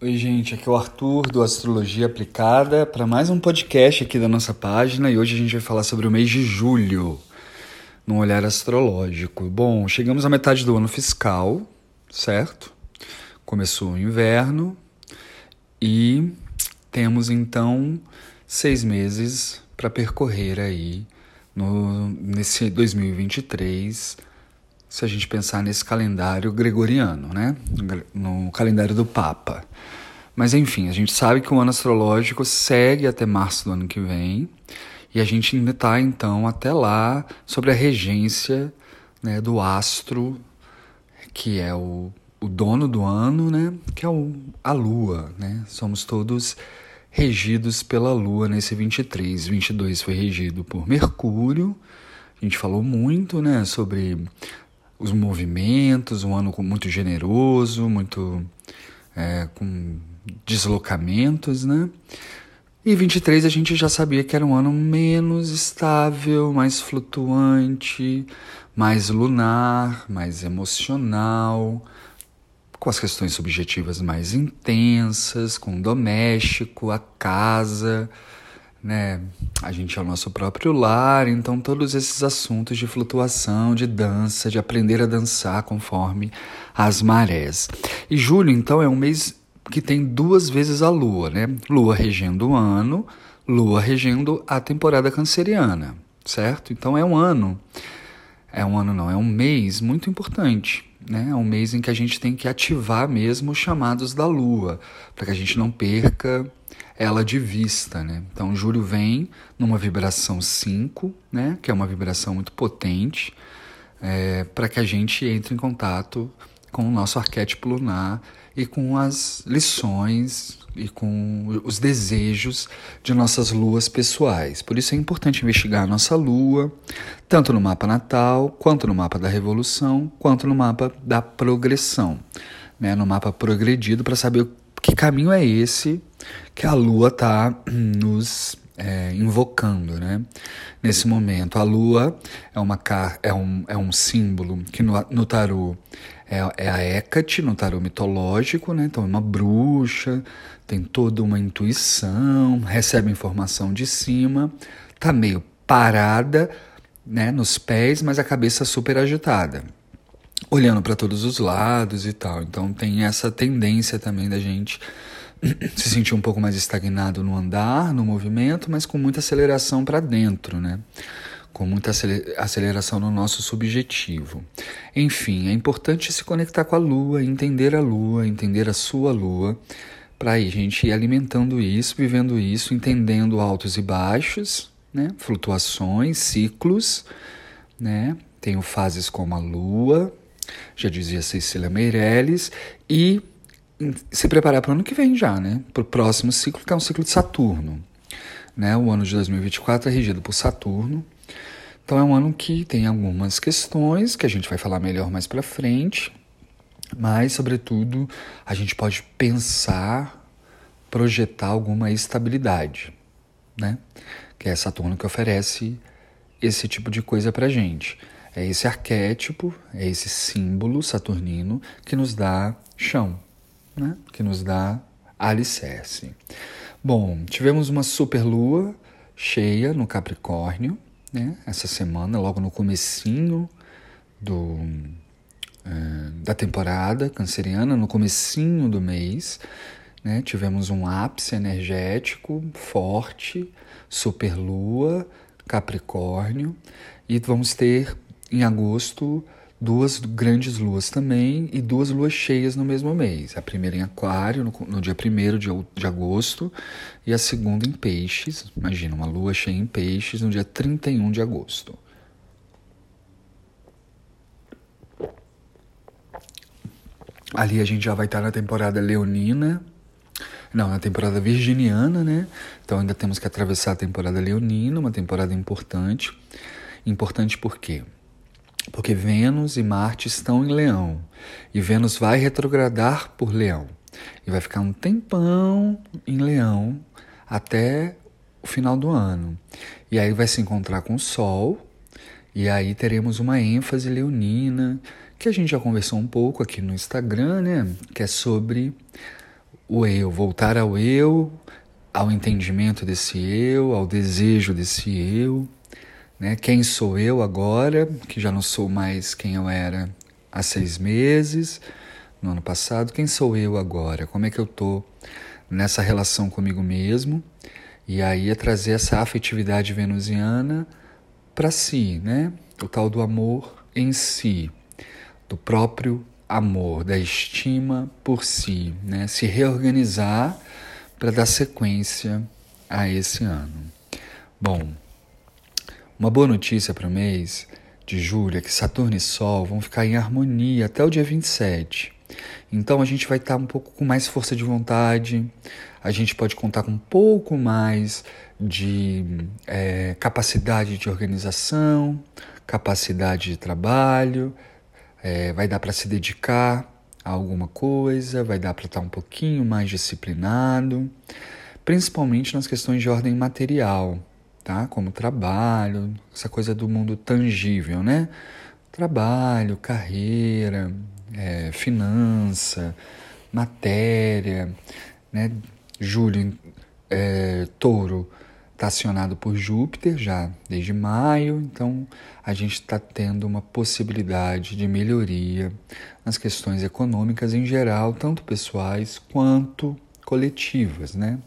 Oi, gente, aqui é o Arthur do Astrologia Aplicada para mais um podcast aqui da nossa página e hoje a gente vai falar sobre o mês de julho, num olhar astrológico. Bom, chegamos à metade do ano fiscal, certo? Começou o inverno e temos então seis meses para percorrer aí no, nesse 2023 se a gente pensar nesse calendário gregoriano, né? No calendário do Papa. Mas enfim, a gente sabe que o ano astrológico segue até março do ano que vem e a gente ainda está então até lá sobre a regência né, do astro que é o, o dono do ano, né? Que é o, a Lua, né? Somos todos regidos pela Lua nesse 23. 22 foi regido por Mercúrio. A gente falou muito, né, sobre os movimentos, um ano muito generoso, muito é, com deslocamentos, né? E 23 a gente já sabia que era um ano menos estável, mais flutuante, mais lunar, mais emocional, com as questões subjetivas mais intensas, com o doméstico, a casa, né? A gente é o nosso próprio lar, então todos esses assuntos de flutuação, de dança, de aprender a dançar conforme as marés. E julho, então, é um mês que tem duas vezes a lua, né? Lua regendo o ano, lua regendo a temporada canceriana, certo? Então é um ano, é um ano não, é um mês muito importante. Né? É um mês em que a gente tem que ativar mesmo os chamados da lua, para que a gente não perca ela de vista, né? Então, Júlio vem numa vibração 5, né? Que é uma vibração muito potente, é, para que a gente entre em contato com o nosso arquétipo lunar e com as lições e com os desejos de nossas luas pessoais. Por isso é importante investigar a nossa lua, tanto no mapa natal, quanto no mapa da revolução, quanto no mapa da progressão, né? no mapa progredido, para saber que caminho é esse que a Lua está nos é, invocando, né? Nesse momento, a Lua é uma é um, é um símbolo que no, no tarô é, é a Hecate, no tarô mitológico, né? Então é uma bruxa, tem toda uma intuição, recebe informação de cima, tá meio parada, né? Nos pés, mas a cabeça super agitada olhando para todos os lados e tal. Então tem essa tendência também da gente se sentir um pouco mais estagnado no andar, no movimento, mas com muita aceleração para dentro, né? Com muita aceleração no nosso subjetivo. Enfim, é importante se conectar com a lua, entender a lua, entender a sua lua, para a gente ir alimentando isso, vivendo isso, entendendo altos e baixos, né? Flutuações, ciclos, né? Tenho fases como a lua, já dizia Cecília Meirelles, e se preparar para o ano que vem já, né? Para o próximo ciclo, que é um ciclo de Saturno. Né? O ano de 2024 é regido por Saturno. Então é um ano que tem algumas questões que a gente vai falar melhor mais para frente, mas sobretudo a gente pode pensar, projetar alguma estabilidade, né? Que é Saturno que oferece esse tipo de coisa para gente. É esse arquétipo, é esse símbolo saturnino que nos dá chão, né? que nos dá alicerce. Bom, tivemos uma super lua cheia no Capricórnio, né? essa semana, logo no comecinho do, é, da temporada canceriana, no comecinho do mês, né? tivemos um ápice energético forte, super lua, Capricórnio, e vamos ter em agosto, duas grandes luas também e duas luas cheias no mesmo mês. A primeira em Aquário, no, no dia 1 de, de agosto, e a segunda em Peixes. Imagina, uma lua cheia em Peixes no dia 31 de agosto. Ali a gente já vai estar na temporada leonina, não, na temporada virginiana, né? Então ainda temos que atravessar a temporada leonina, uma temporada importante. Importante por quê? Porque Vênus e Marte estão em Leão e Vênus vai retrogradar por Leão e vai ficar um tempão em Leão até o final do ano. E aí vai se encontrar com o Sol e aí teremos uma ênfase leonina que a gente já conversou um pouco aqui no Instagram, né? Que é sobre o eu, voltar ao eu, ao entendimento desse eu, ao desejo desse eu, né? Quem sou eu agora, que já não sou mais quem eu era há seis meses, no ano passado, quem sou eu agora? Como é que eu tô nessa relação comigo mesmo? E aí é trazer essa afetividade venusiana para si, né? O tal do amor em si, do próprio amor, da estima por si, né? Se reorganizar para dar sequência a esse ano. Bom, uma boa notícia para o mês de julho é que Saturno e Sol vão ficar em harmonia até o dia 27. Então a gente vai estar tá um pouco com mais força de vontade, a gente pode contar com um pouco mais de é, capacidade de organização, capacidade de trabalho, é, vai dar para se dedicar a alguma coisa, vai dar para estar tá um pouquinho mais disciplinado, principalmente nas questões de ordem material, tá? Como trabalho, essa coisa do mundo tangível, né? Trabalho, carreira, é, finança, matéria, né? Júlio, é, touro, está acionado por Júpiter já desde maio, então a gente está tendo uma possibilidade de melhoria nas questões econômicas em geral, tanto pessoais quanto coletivas, né?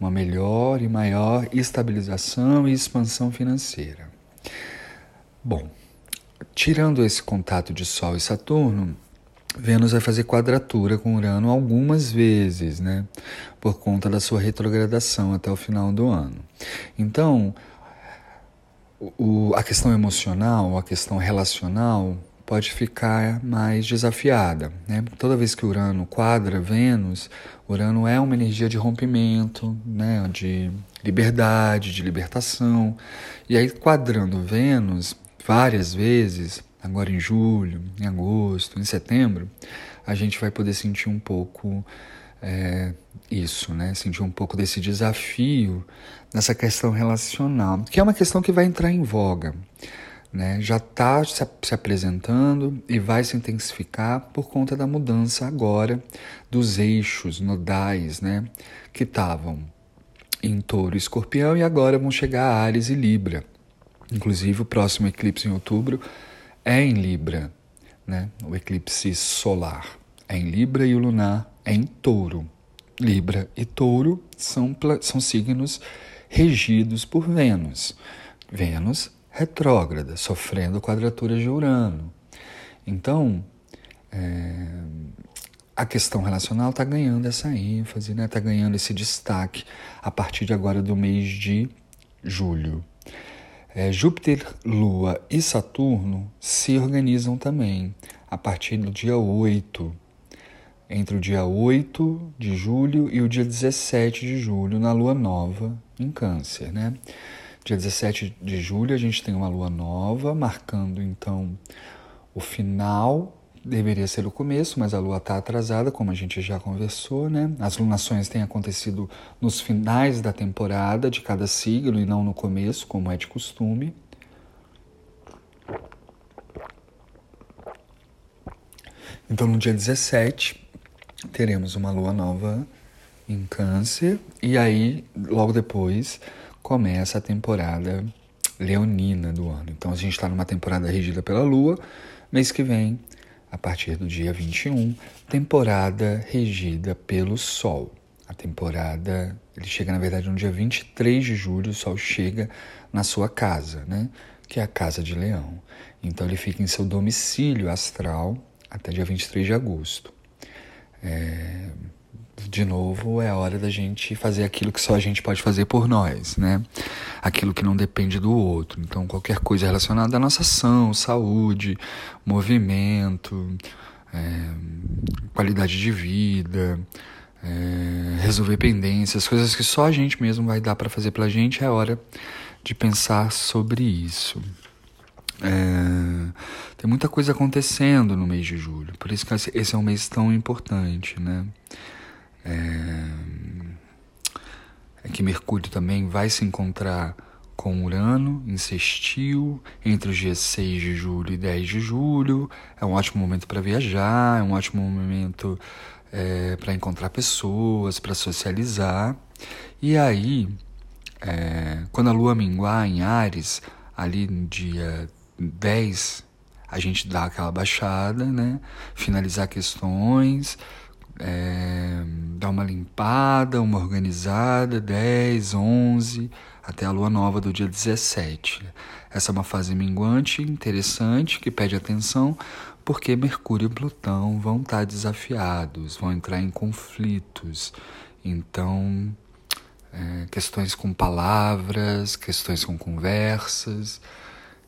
Uma melhor e maior estabilização e expansão financeira. Bom, tirando esse contato de Sol e Saturno, Vênus vai fazer quadratura com Urano algumas vezes, né? Por conta da sua retrogradação até o final do ano. Então, o, a questão emocional, a questão relacional pode ficar mais desafiada, né? Toda vez que Urano quadra Vênus, Urano é uma energia de rompimento, né? De liberdade, de libertação. E aí, quadrando Vênus várias vezes, agora em julho, em agosto, em setembro, a gente vai poder sentir um pouco é, isso, né? Sentir um pouco desse desafio nessa questão relacional, que é uma questão que vai entrar em voga. Né, já está se, se apresentando e vai se intensificar por conta da mudança agora dos eixos nodais né, que estavam em touro e escorpião e agora vão chegar a Ares e Libra. Inclusive, o próximo eclipse em outubro é em Libra, né? o eclipse solar é em Libra e o lunar é em Touro. Libra e Touro são, são signos regidos por Vênus. Vênus retrógrada, sofrendo quadratura de Urano. Então, é, a questão relacional está ganhando essa ênfase, está né? Tá ganhando esse destaque a partir de agora do mês de julho. É, Júpiter, Lua e Saturno se organizam também a partir do dia 8, entre o dia 8 de julho e o dia 17 de julho, na Lua Nova em Câncer. Né? Dia 17 de julho a gente tem uma Lua Nova, marcando então o final deveria ser o começo, mas a Lua está atrasada, como a gente já conversou, né? As lunações têm acontecido nos finais da temporada de cada signo e não no começo, como é de costume. Então, no dia 17, teremos uma lua nova em Câncer, e aí, logo depois, começa a temporada leonina do ano. Então, a gente está numa temporada regida pela Lua. Mês que vem a partir do dia 21, temporada regida pelo Sol. A temporada, ele chega na verdade no dia 23 de julho, o Sol chega na sua casa, né? Que é a casa de Leão. Então ele fica em seu domicílio astral até dia 23 de agosto. É, de novo, é hora da gente fazer aquilo que só a gente pode fazer por nós, né? Aquilo que não depende do outro. Então, qualquer coisa relacionada à nossa ação, saúde, movimento, é, qualidade de vida, é, resolver pendências, coisas que só a gente mesmo vai dar para fazer pela gente, é hora de pensar sobre isso. É, tem muita coisa acontecendo no mês de julho, por isso que esse é um mês tão importante, né? É, é que Mercúrio também vai se encontrar com Urano em sextil entre os dias 6 de julho e 10 de julho. É um ótimo momento para viajar, é um ótimo momento é, para encontrar pessoas, para socializar. E aí, é, quando a lua minguar em Ares, ali no dia 10, a gente dá aquela baixada, né? Finalizar questões, é, dar uma limpada, uma organizada, 10, 11, até a lua nova do dia 17. Essa é uma fase minguante interessante que pede atenção, porque Mercúrio e Plutão vão estar desafiados, vão entrar em conflitos. Então, é, questões com palavras, questões com conversas,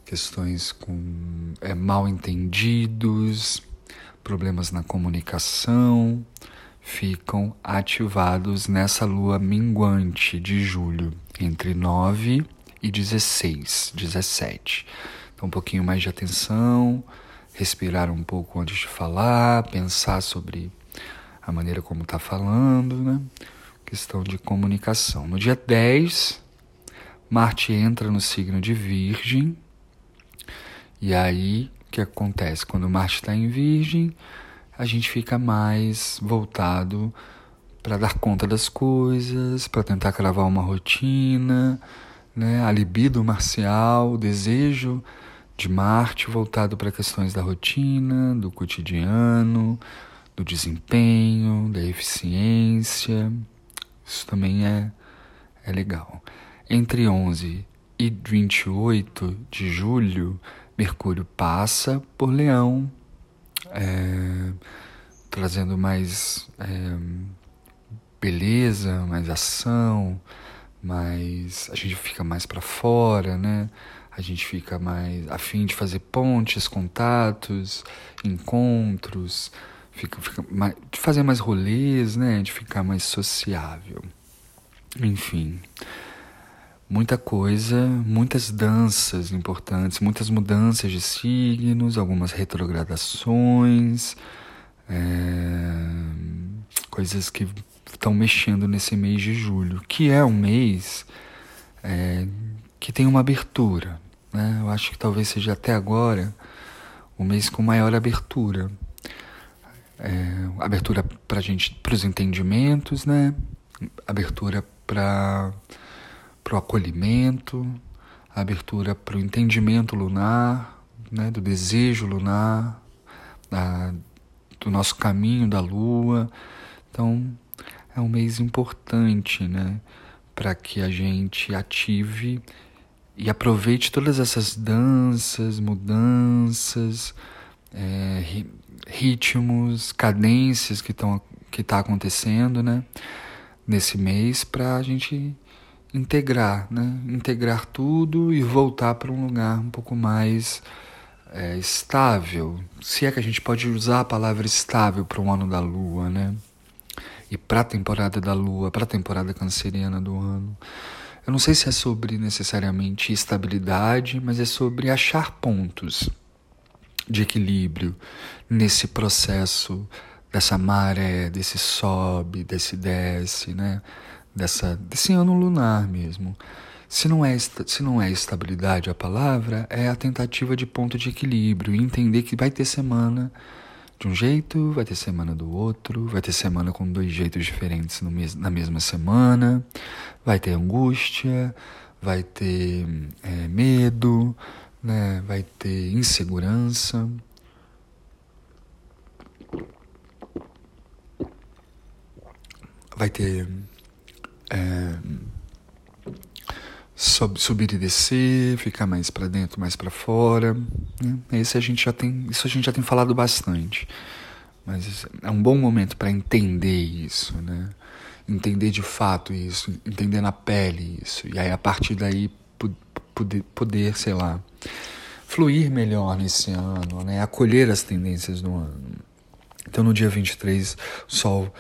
questões com é, mal entendidos, problemas na comunicação, ficam ativados nessa lua minguante de julho, entre 9 e 16, 17. Então, um pouquinho mais de atenção, respirar um pouco antes de falar, pensar sobre a maneira como está falando, né? Questão de comunicação. No dia 10, Marte entra no signo de Virgem, e aí, que acontece? Quando Marte está em Virgem, a gente fica mais voltado para dar conta das coisas, para tentar cravar uma rotina, né? A libido marcial, o desejo de Marte voltado para questões da rotina, do cotidiano, do desempenho, da eficiência. Isso também é, é legal. Entre 11 e 28 de julho, Mercúrio passa por Leão, é, trazendo mais é, beleza, mais ação, mais a gente fica mais para fora, né? A gente fica mais afim de fazer pontes, contatos, encontros, fica, fica mais, de fazer mais rolês, né? De ficar mais sociável. Enfim muita coisa, muitas danças importantes, muitas mudanças de signos, algumas retrogradações, é, coisas que estão mexendo nesse mês de julho, que é um mês é, que tem uma abertura. Né? Eu acho que talvez seja até agora o mês com maior abertura. É, abertura para gente, para os entendimentos, né? Abertura para para o acolhimento, a abertura para o entendimento lunar, né, do desejo lunar, da, do nosso caminho da lua. Então, é um mês importante, né, para que a gente ative e aproveite todas essas danças, mudanças, é, ritmos, cadências que estão que está acontecendo, né, nesse mês para a gente integrar, né? Integrar tudo e voltar para um lugar um pouco mais é, estável. Se é que a gente pode usar a palavra estável para o ano da Lua, né? E para a temporada da Lua, para a temporada canceriana do ano. Eu não sei se é sobre necessariamente estabilidade, mas é sobre achar pontos de equilíbrio nesse processo dessa maré, desse sobe, desse desce, né? Dessa, desse ano lunar mesmo. Se não, é, se não é estabilidade a palavra, é a tentativa de ponto de equilíbrio, entender que vai ter semana de um jeito, vai ter semana do outro, vai ter semana com dois jeitos diferentes mes na mesma semana, vai ter angústia, vai ter é, medo, né, vai ter insegurança. Vai ter é, subir e descer, ficar mais para dentro, mais para fora. Né? Esse a gente já tem, isso a gente já tem falado bastante. Mas é um bom momento para entender isso, né? Entender de fato isso, entender na pele isso. E aí a partir daí poder, poder sei lá, fluir melhor nesse ano, né? Acolher as tendências do ano. Então no dia 23, o Sol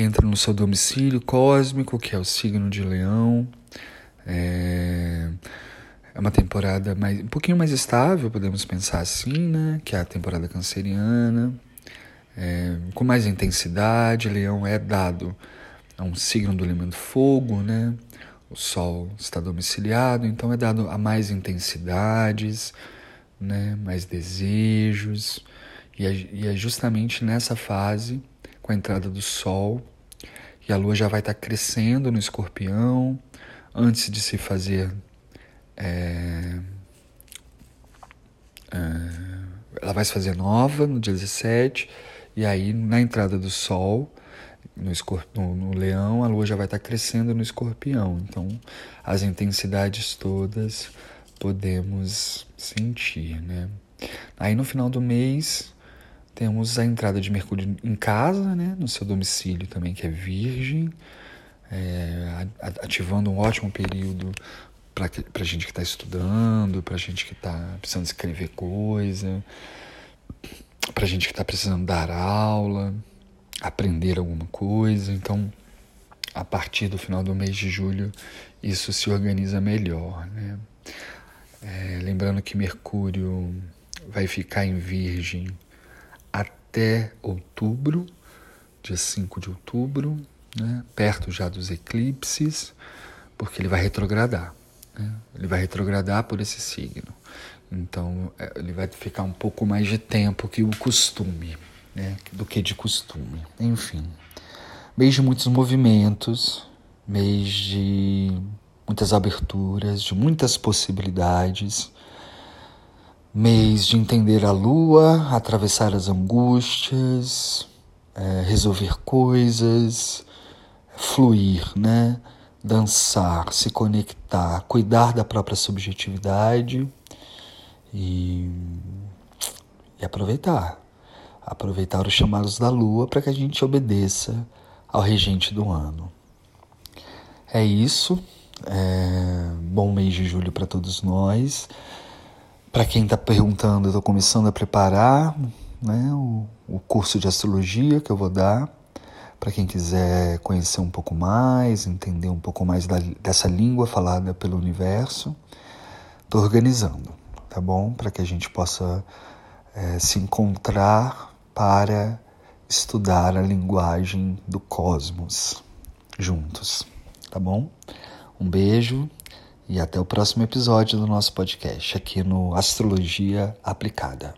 entra no seu domicílio cósmico, que é o signo de Leão. É, é uma temporada mais, um pouquinho mais estável, podemos pensar assim, né? Que é a temporada canceriana, é, com mais intensidade. Leão é dado a um signo do elemento fogo, né? O Sol está domiciliado, então é dado a mais intensidades, né? Mais desejos. E é, e é justamente nessa fase com a entrada do Sol e a Lua já vai estar tá crescendo no Escorpião antes de se fazer é, é, ela vai se fazer nova no dia 17 e aí na entrada do Sol no, no, no leão, a lua já vai estar tá crescendo no escorpião. Então, as intensidades todas podemos sentir, né? Aí no final do mês temos a entrada de Mercúrio em casa, né? No seu domicílio também, que é virgem, é, ativando um ótimo período para gente que está estudando, para gente que está precisando escrever coisa, para a gente que está precisando dar aula aprender alguma coisa. Então, a partir do final do mês de julho, isso se organiza melhor. Né? É, lembrando que Mercúrio vai ficar em Virgem até outubro, dia 5 de outubro, né? perto já dos eclipses, porque ele vai retrogradar. Né? Ele vai retrogradar por esse signo. Então, é, ele vai ficar um pouco mais de tempo que o costume né, do que de costume. Enfim, mês de muitos movimentos, mês de muitas aberturas, de muitas possibilidades, mês de entender a lua, atravessar as angústias, é, resolver coisas, fluir, né? Dançar, se conectar, cuidar da própria subjetividade e, e aproveitar aproveitar os chamados da lua para que a gente obedeça ao regente do ano. É isso. É... Bom mês de julho para todos nós. Para quem está perguntando, eu estou começando a preparar né, o, o curso de astrologia que eu vou dar. Para quem quiser conhecer um pouco mais, entender um pouco mais da, dessa língua falada pelo universo, estou organizando, tá bom? Para que a gente possa é, se encontrar para estudar a linguagem do cosmos juntos, tá bom? Um beijo e até o próximo episódio do nosso podcast aqui no Astrologia Aplicada.